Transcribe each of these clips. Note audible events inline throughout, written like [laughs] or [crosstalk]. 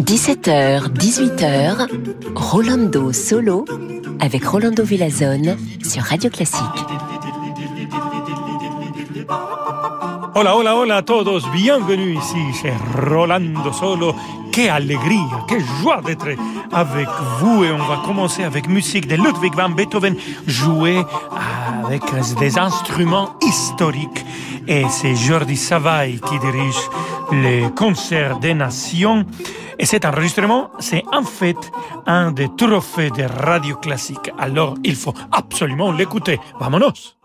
17h, 18h, Rolando Solo avec Rolando Villazone sur Radio Classique. Hola, hola, hola a todos, bienvenue ici chez Rolando Solo. Quelle alegría, quelle joie d'être avec vous et on va commencer avec musique de Ludwig van Beethoven jouée avec des instruments historiques et c'est Jordi Savai qui dirige les concerts des nations. Et cet enregistrement, c'est en fait un des trophées de radio classique. Alors, il faut absolument l'écouter. Vamonos!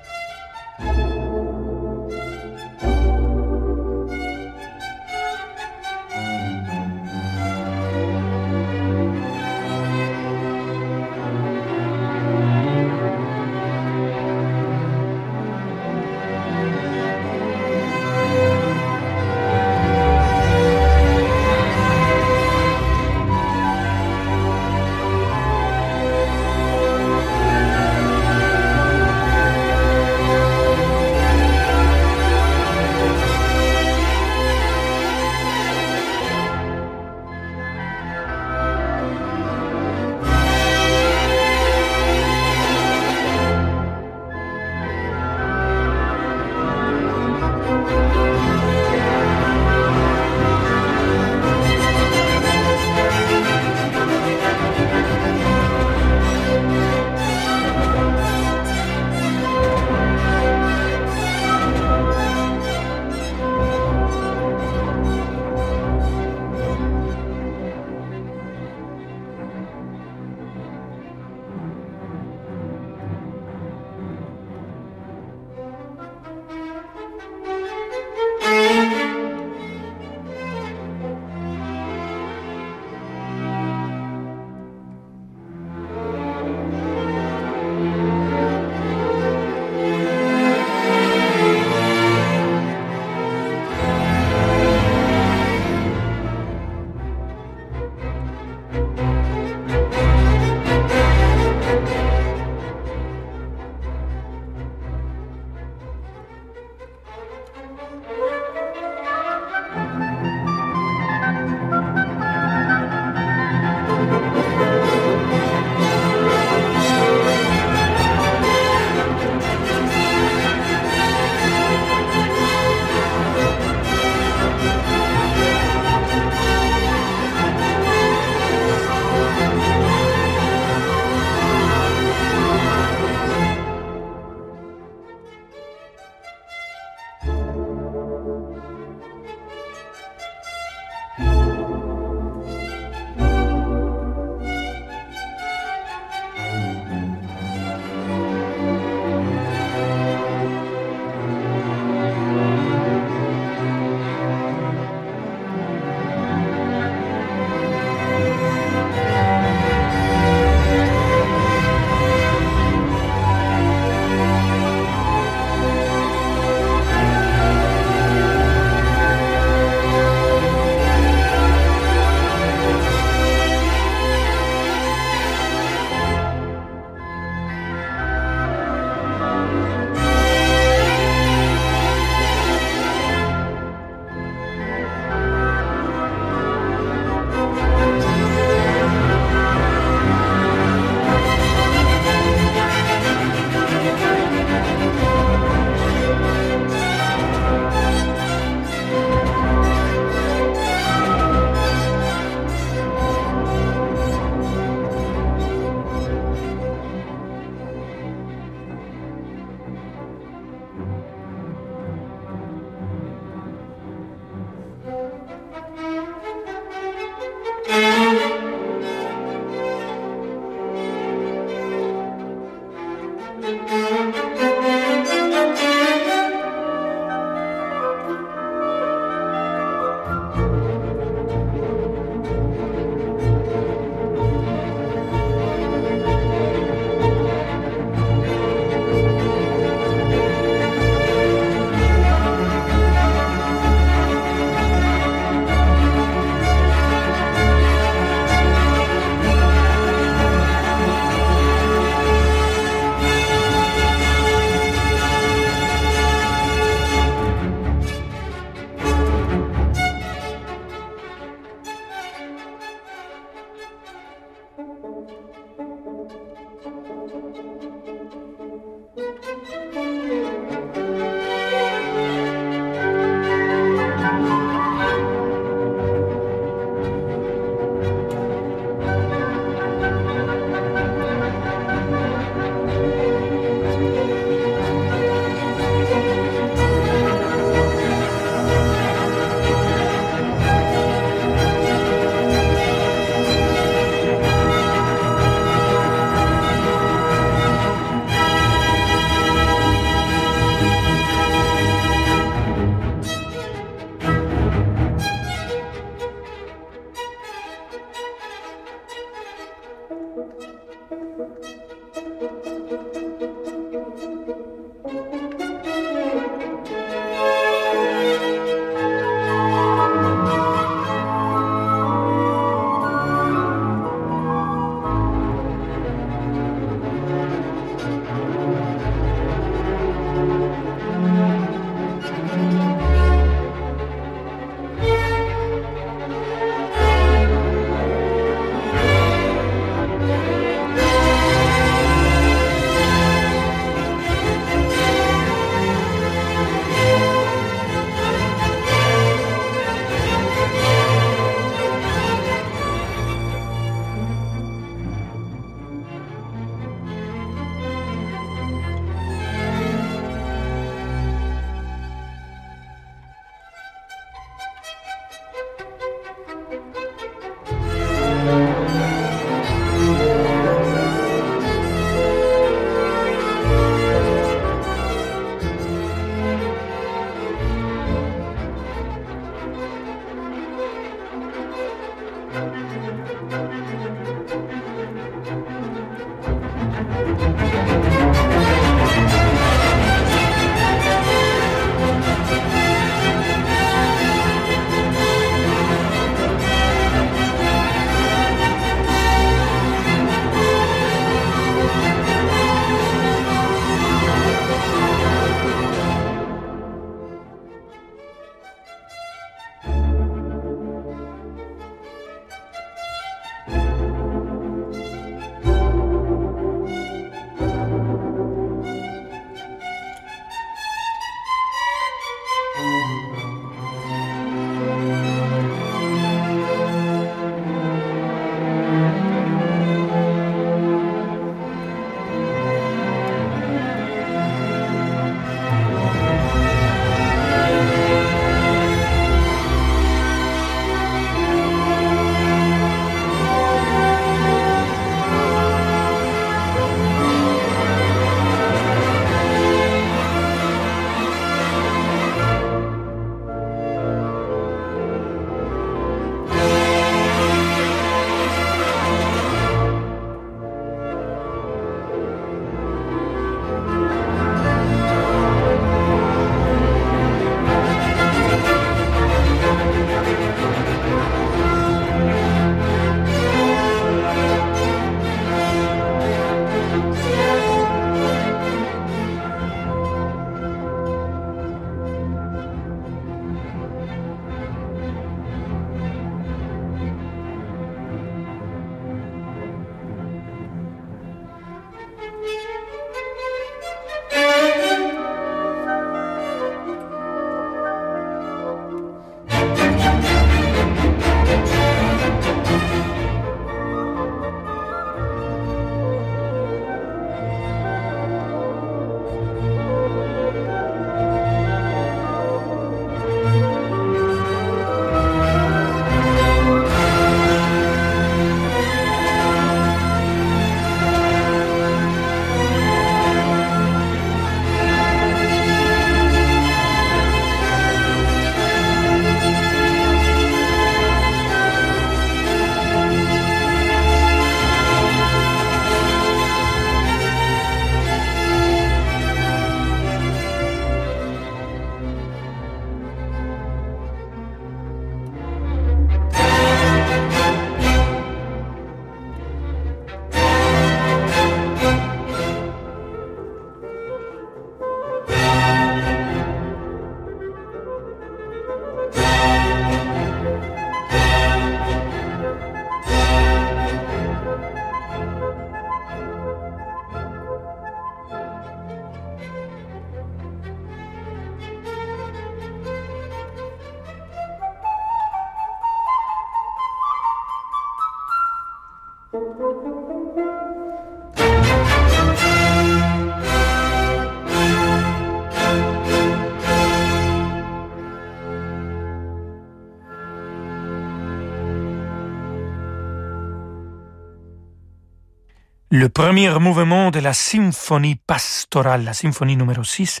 Le premier mouvement de la symphonie pastorale, la symphonie numéro 6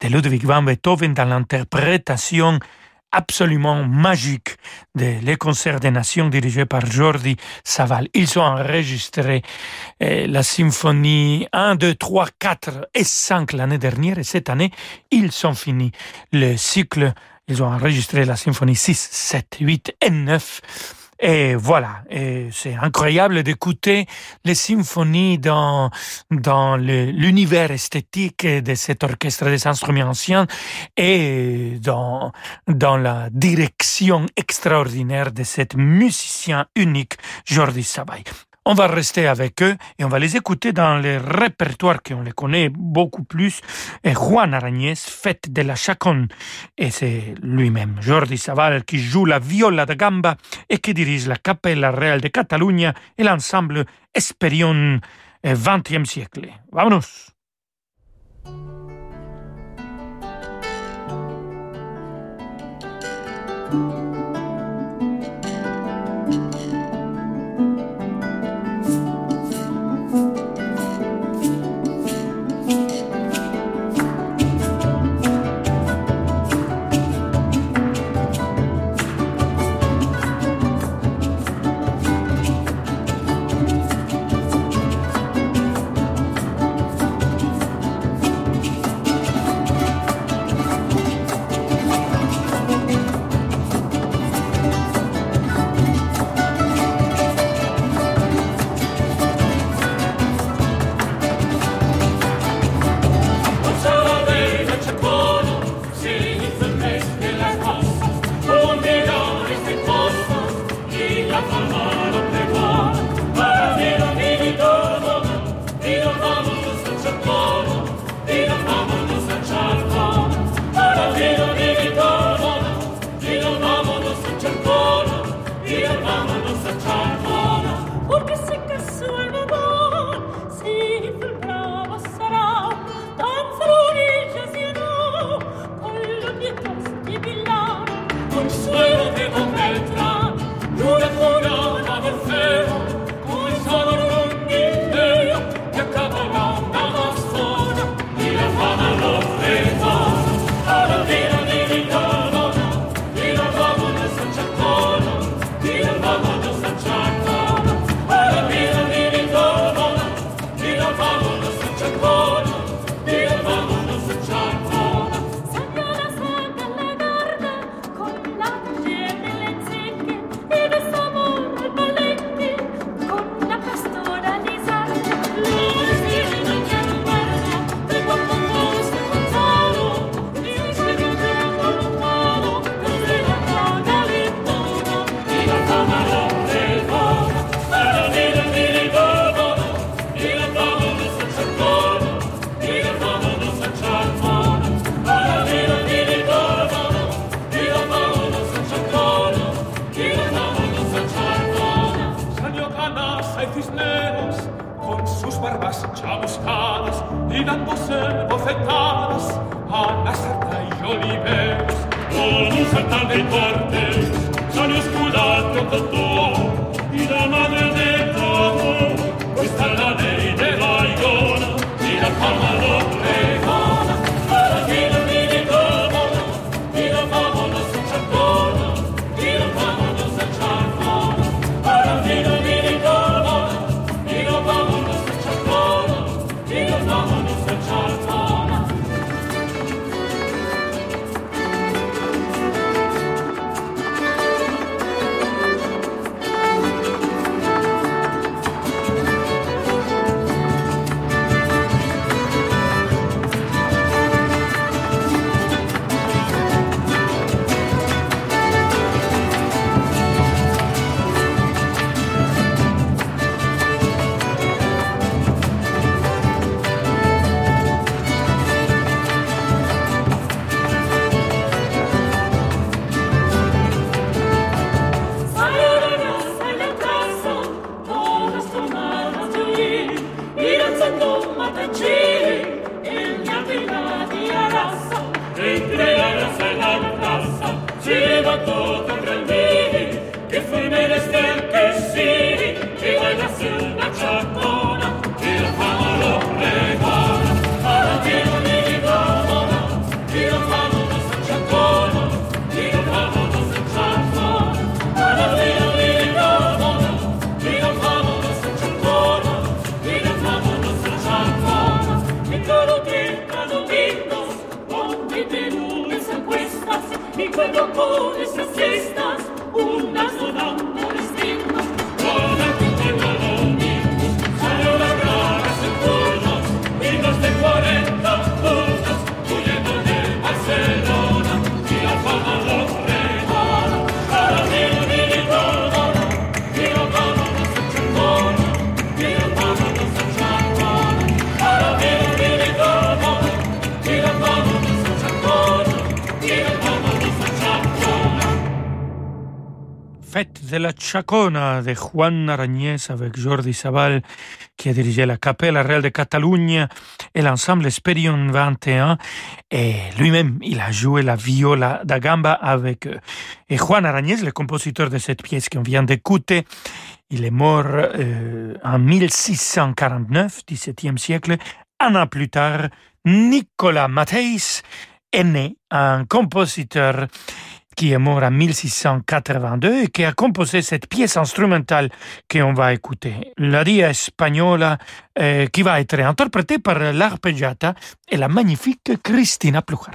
de Ludwig van Beethoven dans l'interprétation absolument magique de Les Concerts des Nations dirigés par Jordi Saval. Ils ont enregistré euh, la symphonie 1, 2, 3, 4 et 5 l'année dernière et cette année, ils ont fini le cycle. Ils ont enregistré la symphonie 6, 7, 8 et 9 et voilà, et c'est incroyable d'écouter les symphonies dans, dans l'univers esthétique de cet orchestre des instruments anciens et dans, dans la direction extraordinaire de cet musicien unique, Jordi Sabay. On va rester avec eux et on va les écouter dans les répertoires qu'on les connaît beaucoup plus. Et Juan Aragnès, Fête de la Chaconne. Et c'est lui-même, Jordi Saval, qui joue la viola da gamba et qui dirige la Capella Real de Catalunya et l'ensemble Esperion eh, XXe siècle. Vámonos! De la Chacona de Juan Arañez avec Jordi Sabal qui a dirigé la Capella Real de Catalunya et l'ensemble Esperion 21 et lui-même il a joué la viola da gamba avec eux. Et Juan Arañez, le compositeur de cette pièce qu'on vient d'écouter, il est mort euh, en 1649, 17e siècle. Un an plus tard, Nicolas Matheis est né, un compositeur qui est mort en 1682 et qui a composé cette pièce instrumentale qu'on va écouter, la Dia Spagnola, euh, qui va être interprétée par l'arpeggiata et la magnifique Cristina Plucher.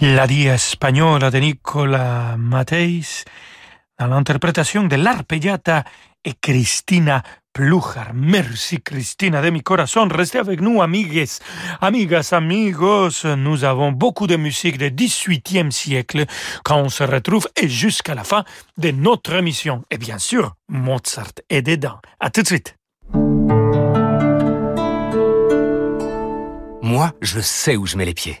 La Dia Spagnola de Nicola Mateis dans l'interprétation de l'arpeggiata et Cristina Plujar. Merci Cristina de mi corazón. Restez avec nous, amigues, amigas, amigos. Nous avons beaucoup de musique du 18e siècle quand on se retrouve et jusqu'à la fin de notre émission. Et bien sûr, Mozart est dedans. À tout de suite. Moi, je sais où je mets les pieds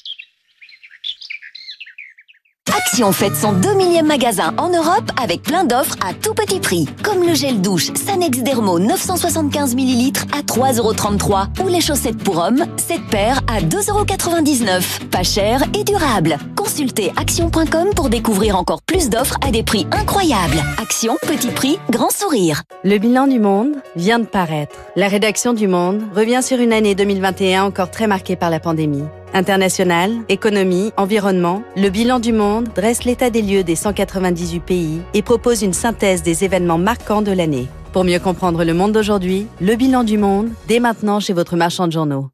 Action fête son 2 millième magasin en Europe avec plein d'offres à tout petit prix. Comme le gel douche Sanex Dermo 975 ml à 3,33€ ou les chaussettes pour hommes, 7 paires à 2,99€. Pas cher et durable. Consultez action.com pour découvrir encore plus d'offres à des prix incroyables. Action, petit prix, grand sourire. Le bilan du monde vient de paraître. La rédaction du Monde revient sur une année 2021 encore très marquée par la pandémie. International, économie, environnement, le bilan du monde dresse l'état des lieux des 198 pays et propose une synthèse des événements marquants de l'année. Pour mieux comprendre le monde d'aujourd'hui, le bilan du monde, dès maintenant chez votre marchand de journaux.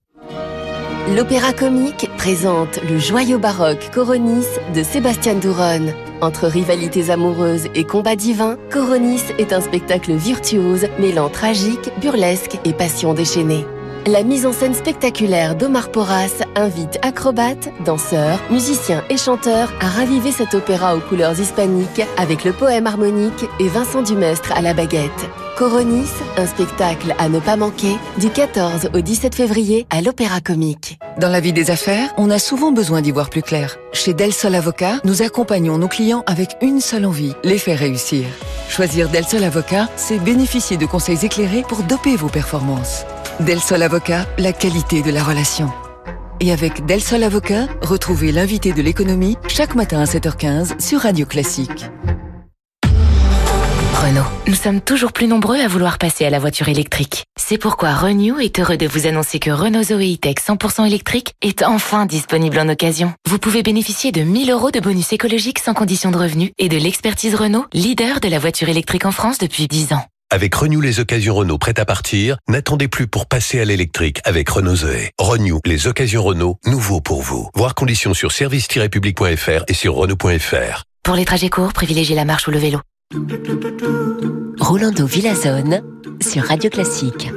L'Opéra Comique présente le joyau baroque Coronis de Sébastien Douron. Entre rivalités amoureuses et combats divins, Coronis est un spectacle virtuose mêlant tragique, burlesque et passion déchaînée. La mise en scène spectaculaire d'Omar Porras invite acrobates, danseurs, musiciens et chanteurs à raviver cet opéra aux couleurs hispaniques avec le poème harmonique et Vincent Dumestre à la baguette. Coronis, un spectacle à ne pas manquer du 14 au 17 février à l'Opéra Comique. Dans la vie des affaires, on a souvent besoin d'y voir plus clair. Chez Del Sol Avocat, nous accompagnons nos clients avec une seule envie, les faire réussir. Choisir Del Sol Avocat, c'est bénéficier de conseils éclairés pour doper vos performances. Del Sol Avocat, la qualité de la relation. Et avec Del Sol Avocat, retrouvez l'invité de l'économie chaque matin à 7h15 sur Radio Classique. Renault. Nous sommes toujours plus nombreux à vouloir passer à la voiture électrique. C'est pourquoi Renew est heureux de vous annoncer que Renault Zoe E-Tech 100% électrique est enfin disponible en occasion. Vous pouvez bénéficier de 1000 euros de bonus écologique sans condition de revenu et de l'expertise Renault, leader de la voiture électrique en France depuis 10 ans. Avec Renew les occasions Renault prêtes à partir, n'attendez plus pour passer à l'électrique avec Renault Zoé. Renew les occasions Renault, nouveau pour vous. Voir conditions sur service-public.fr et sur Renault.fr. Pour les trajets courts, privilégiez la marche ou le vélo. Rolando Villazone sur Radio Classique.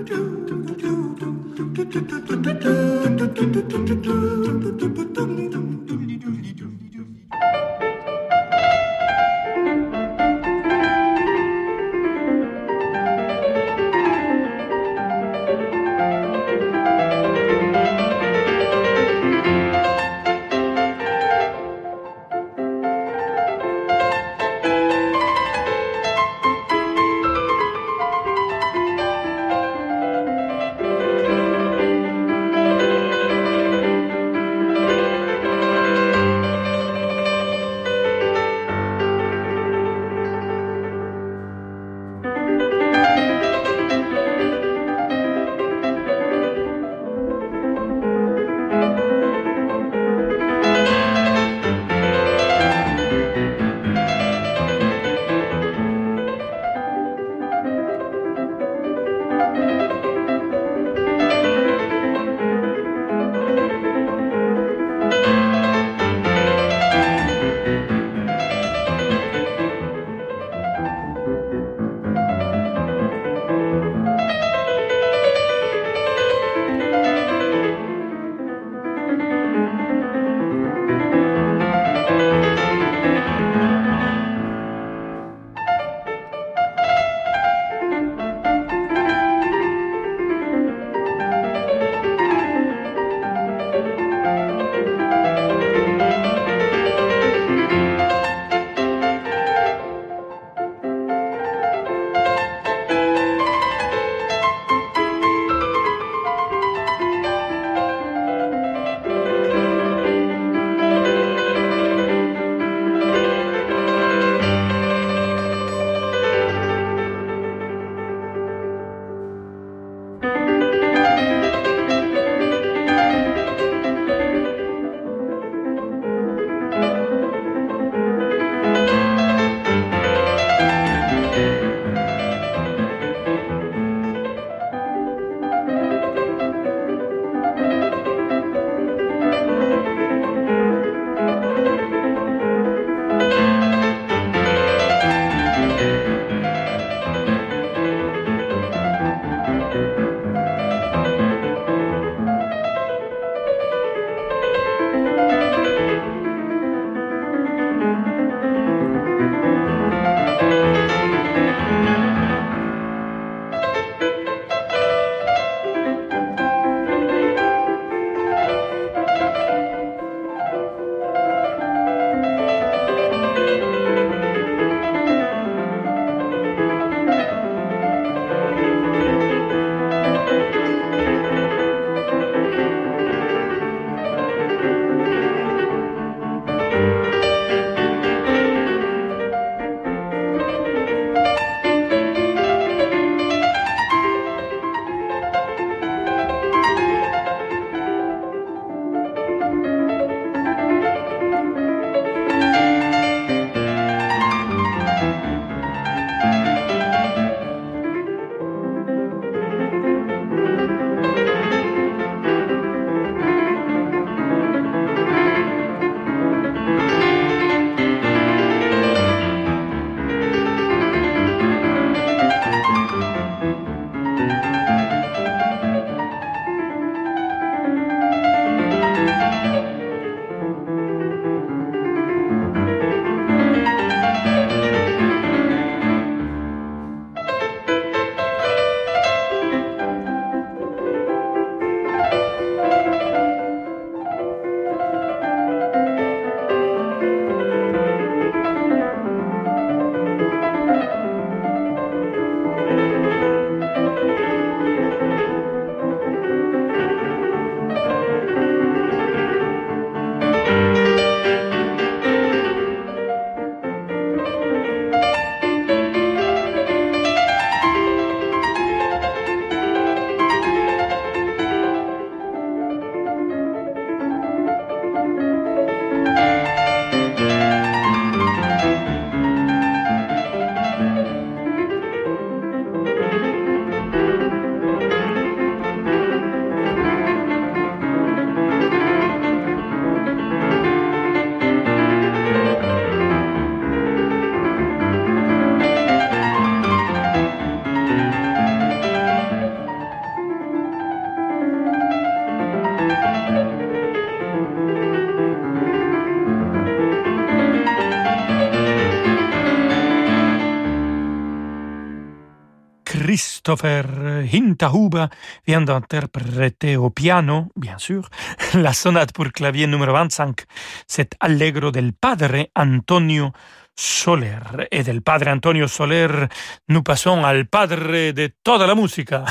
Christopher Hintahuba vient d'interpréter au piano, bien sûr, [laughs] la sonate pour clavier numéro 25, cet allegro del padre Antonio Soler. Et del padre Antonio Soler, nous passons al padre de toda la musica.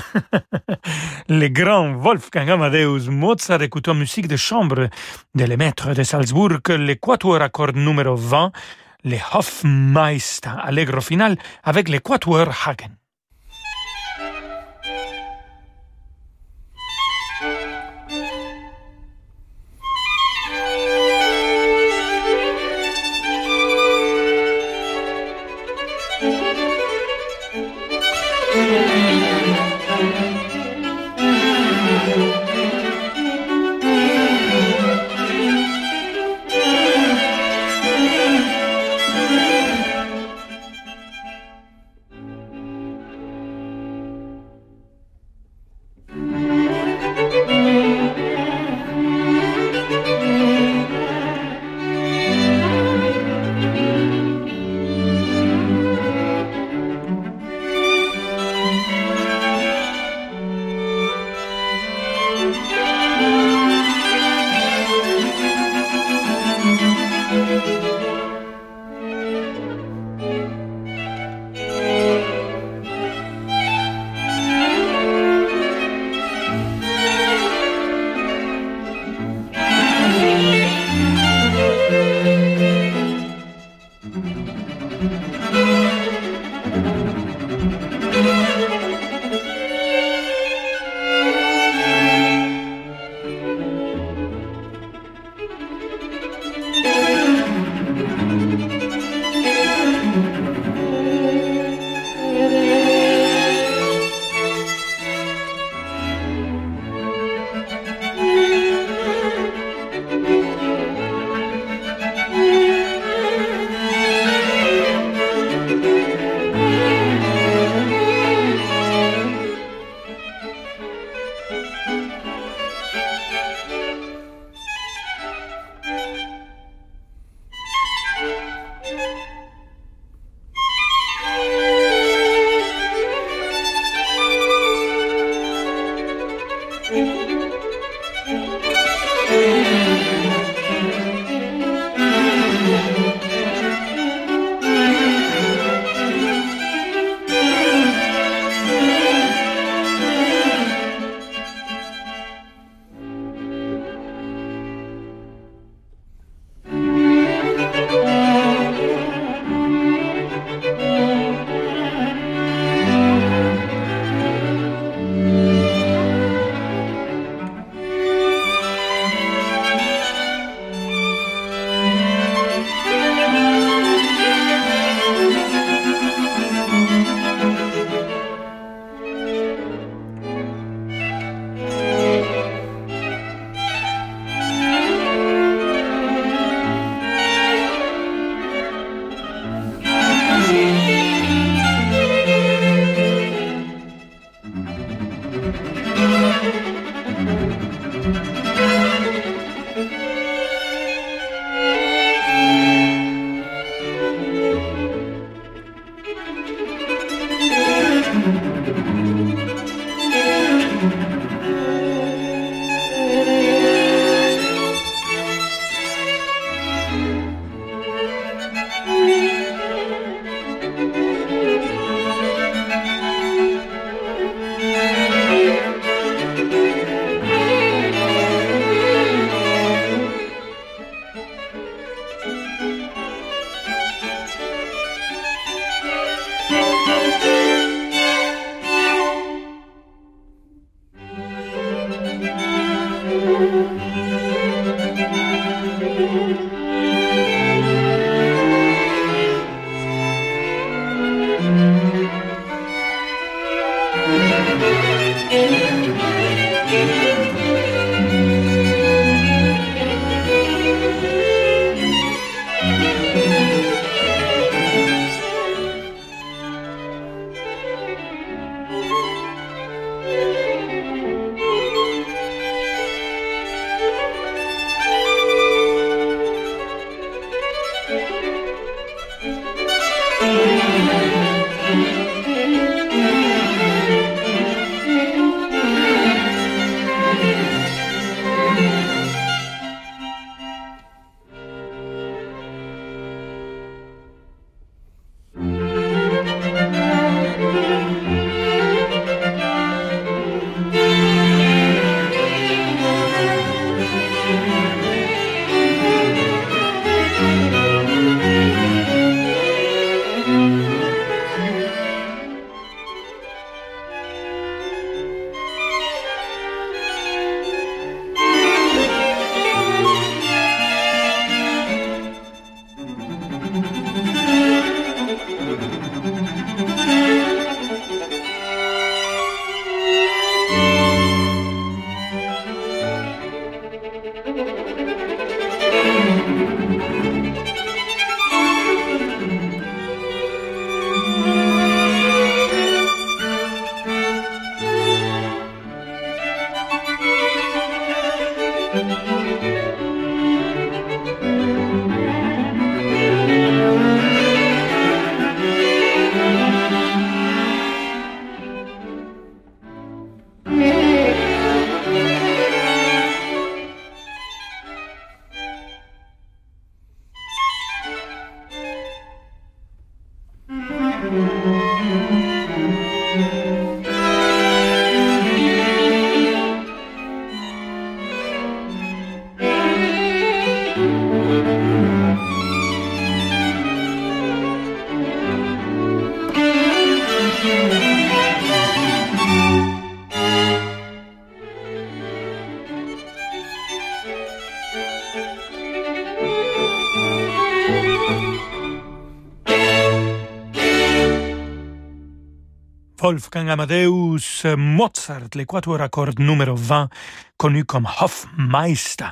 [laughs] le grand Wolfgang Amadeus Mozart écoutant musique de chambre de les maîtres de Salzbourg, l'équateur à cordes numéro 20, le Hofmeister, allegro final avec l'équateur Hagen. Wolfgang Amadeus Mozart, l'équateur à cordes numéro 20, connu comme Hofmeister.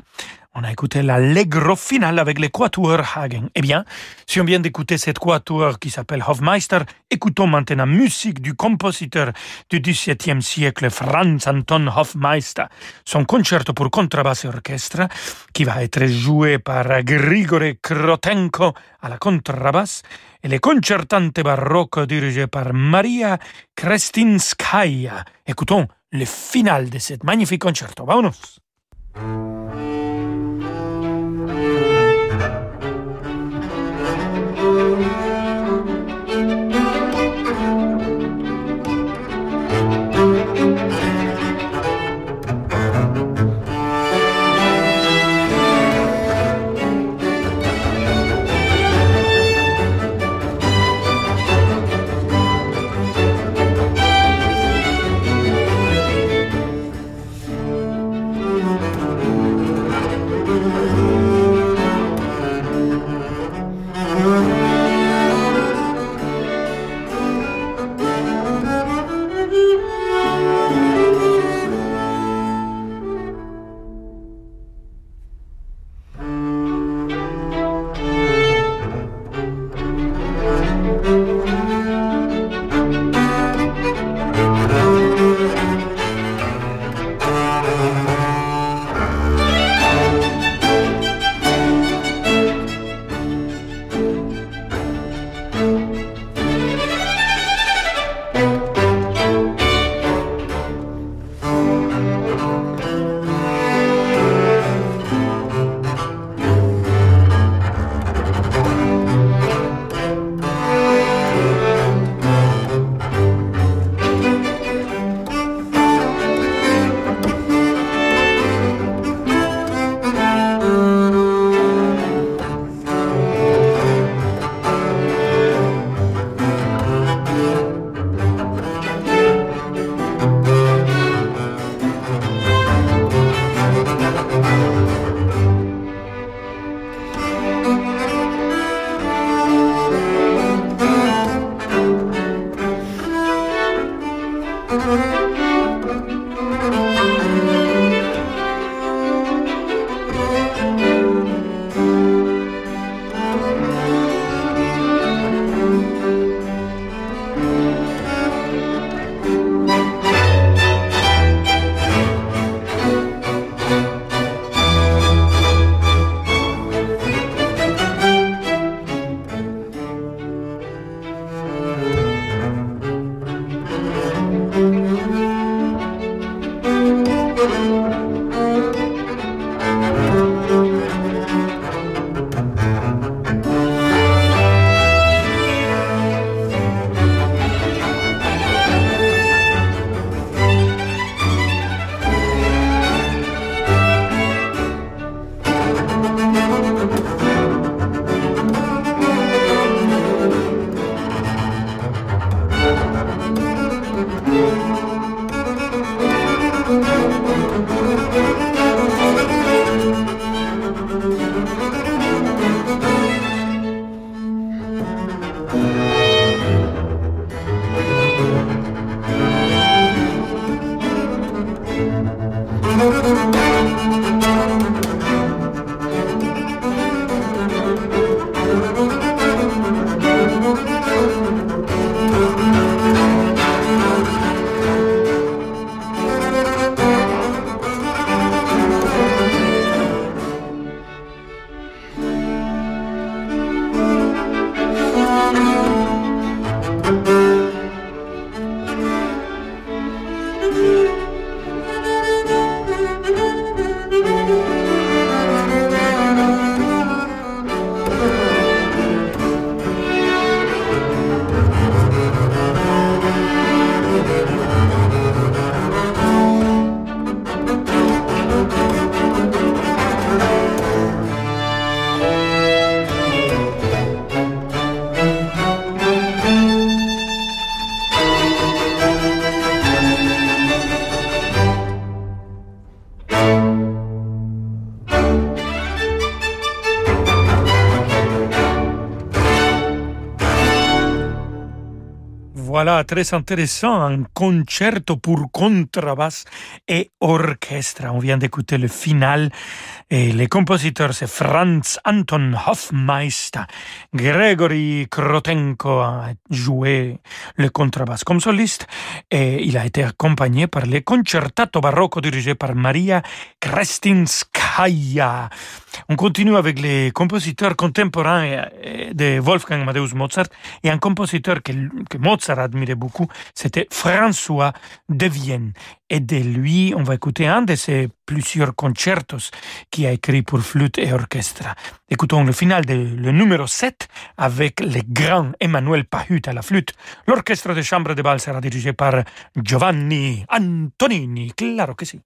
On a écouté l'allegro final avec les Quatuor Hagen. Eh bien, si on vient d'écouter cette quatuor qui s'appelle Hofmeister, écoutons maintenant musique du compositeur du XVIIe siècle Franz Anton Hofmeister, son concerto pour contrebasse et orchestre, qui va être joué par Grigori Krotenko à la contrebasse, et les concertantes baroques dirigées par Maria Krestinskaya. Écoutons le final de cet magnifique concerto. Vámonos! Très intéressant, un concerto pour contrebasse et orchestre. On vient d'écouter le final et les compositeurs c'est Franz Anton Hofmeister. Gregory Krotenko a joué le contrebasse comme soliste et il a été accompagné par le concertato barocco dirigé par Maria On continue avec les compositeurs contemporains de Wolfgang Amadeus Mozart et un compositeur que, que Mozart admirait beaucoup, c'était François de Vienne. Et de lui, on va écouter un de ses plusieurs concertos qu'il a écrit pour flûte et orchestre. Écoutons le final de le numéro 7 avec le grand Emmanuel Pahut à la flûte. L'orchestre de chambre de bal sera dirigé par Giovanni Antonini. Claro que sí.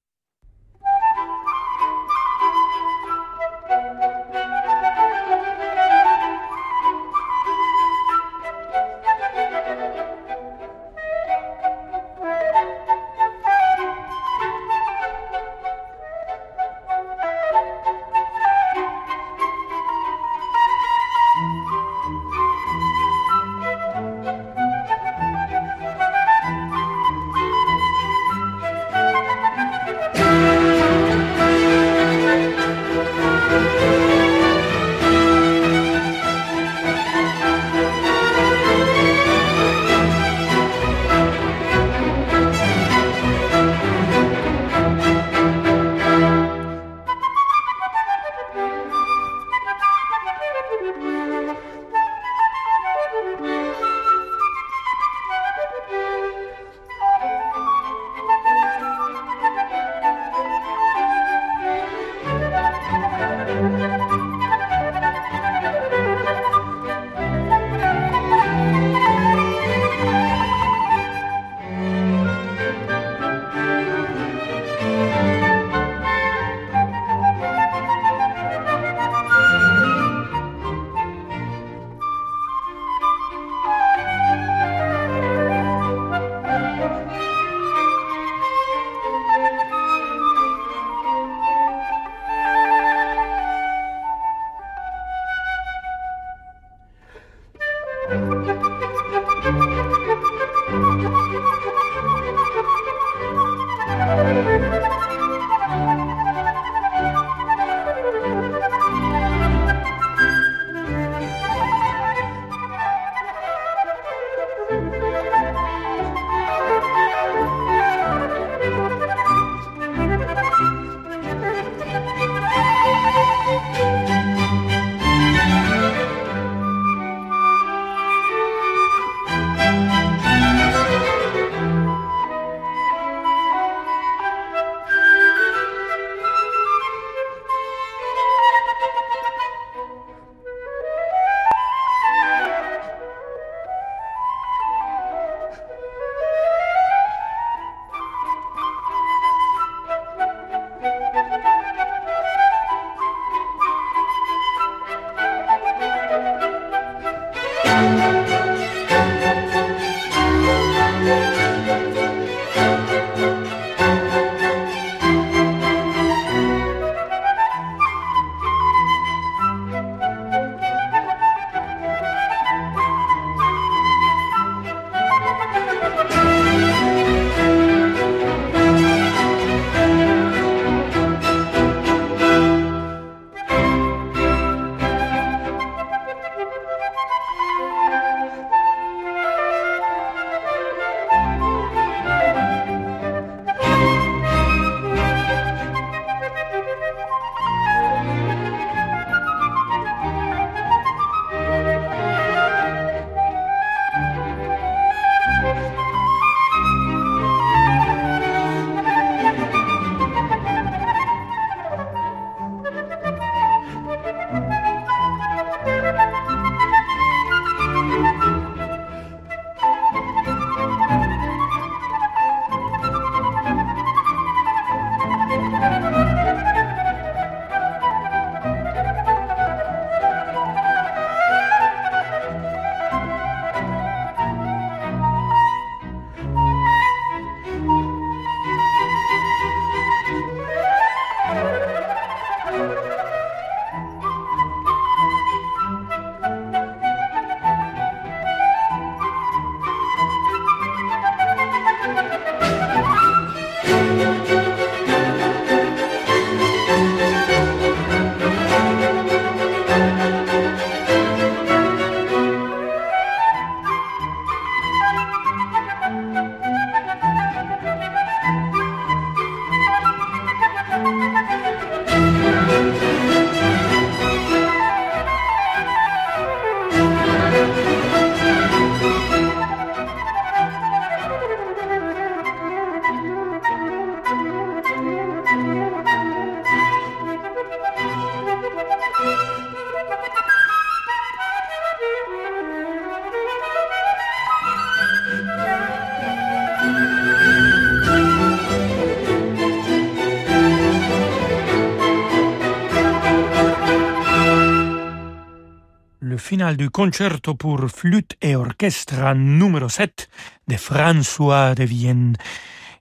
Du concerto pour flûte et orchestre numéro 7 de François de Vienne.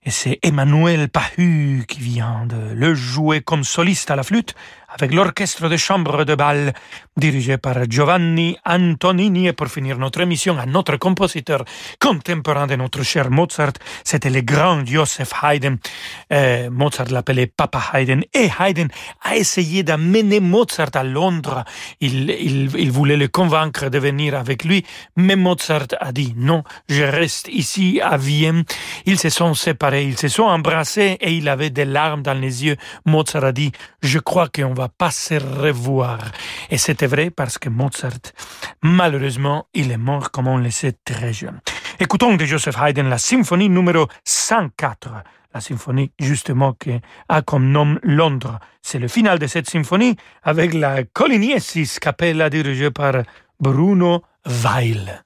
Et c'est Emmanuel Pahu qui vient de le jouer comme soliste à la flûte avec l'orchestre de chambre de bal dirigé par Giovanni Antonini. Et pour finir notre émission, un autre compositeur contemporain de notre cher Mozart, c'était le grand Joseph Haydn. Euh, Mozart l'appelait Papa Haydn. Et Haydn a essayé d'amener Mozart à Londres. Il, il, voulait le convaincre de venir avec lui, mais Mozart a dit non, je reste ici à Vienne. Ils se sont séparés, ils se sont embrassés et il avait des larmes dans les yeux. Mozart a dit, je crois qu'on va pas se revoir. Et c'était vrai parce que Mozart, malheureusement, il est mort comme on le sait très jeune. Écoutons de Joseph Haydn la symphonie numéro 104 la symphonie justement qui a comme nom Londres. C'est le final de cette symphonie avec la Coliniesis Capella dirigée par Bruno Weil.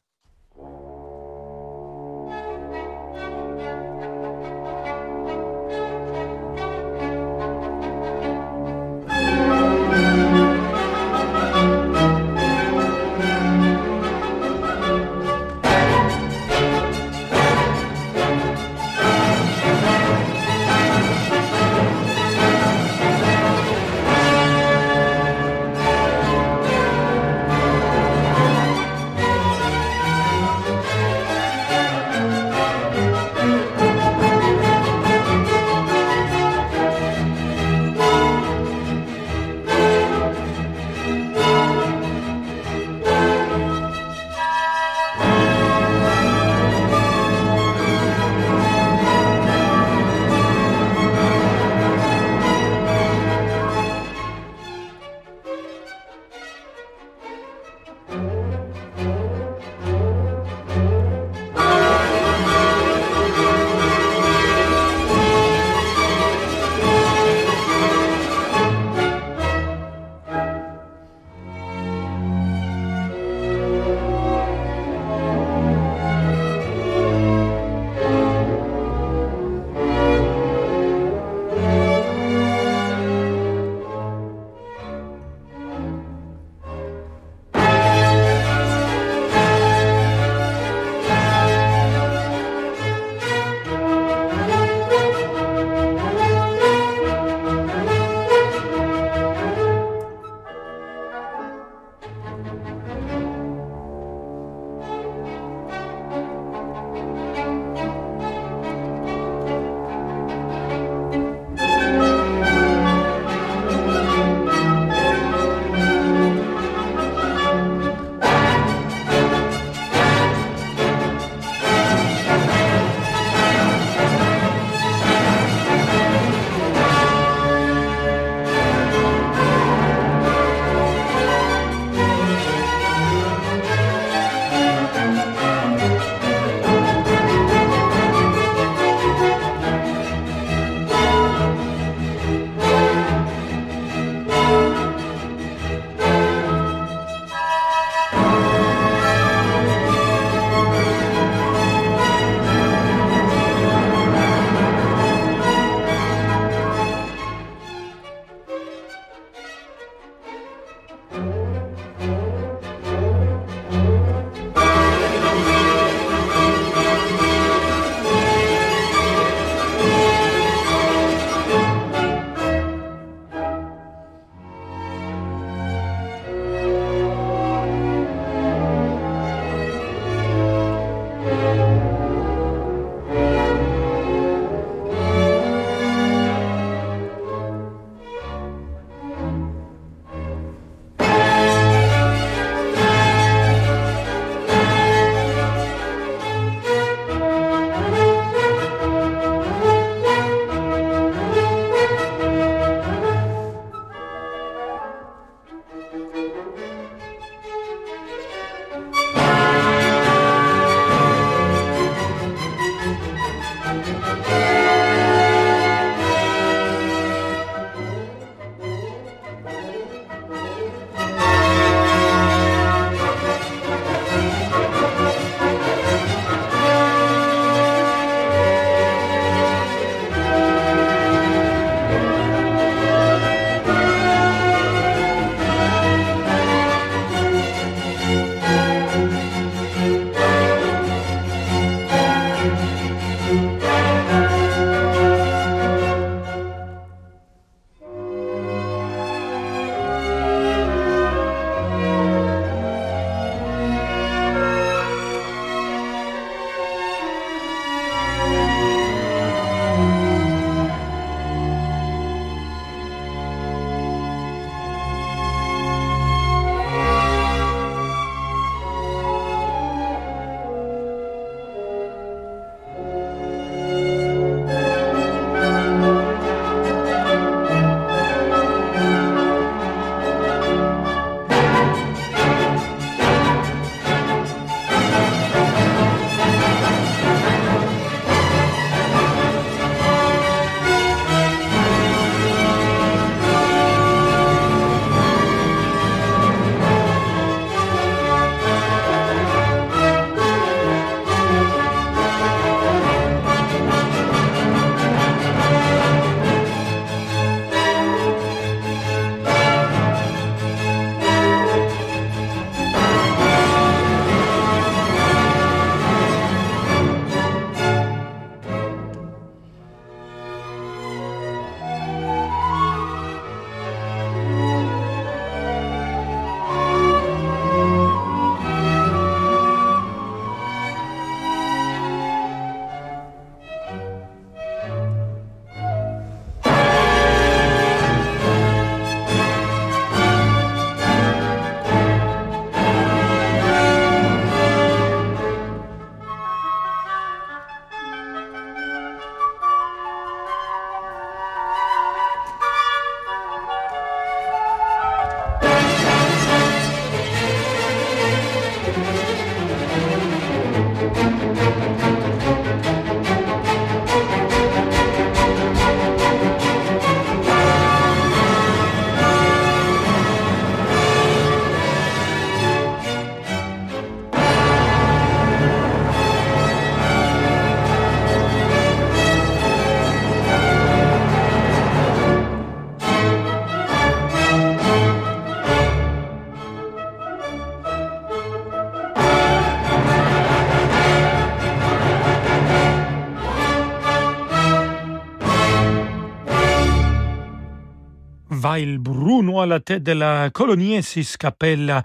À la tête de la Coloniensis Capella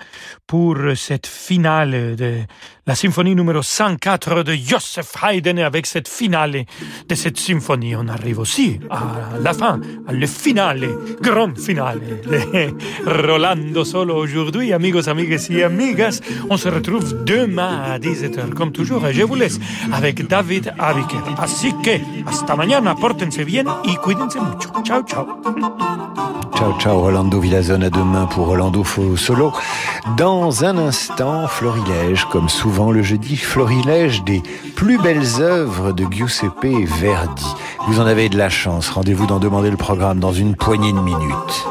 pour cette finale de la symphonie numéro 104 de Joseph Haydn. avec cette finale de cette symphonie, on arrive aussi à la fin, à le finale, grand finale de [laughs] Rolando Solo aujourd'hui. Amigos, amigas et amigas, on se retrouve demain à 17h comme toujours et je vous laisse avec David Abiker. Así que hasta mañana, pórtense bien y cuídense mucho. Ciao, ciao. Ciao, ciao, Rolando Villazone. À demain pour Rolando Solo. Dans un instant, Florilège, comme souvent le jeudi, Florilège des plus belles œuvres de Giuseppe Verdi. Vous en avez de la chance. Rendez-vous dans Demander le programme dans une poignée de minutes.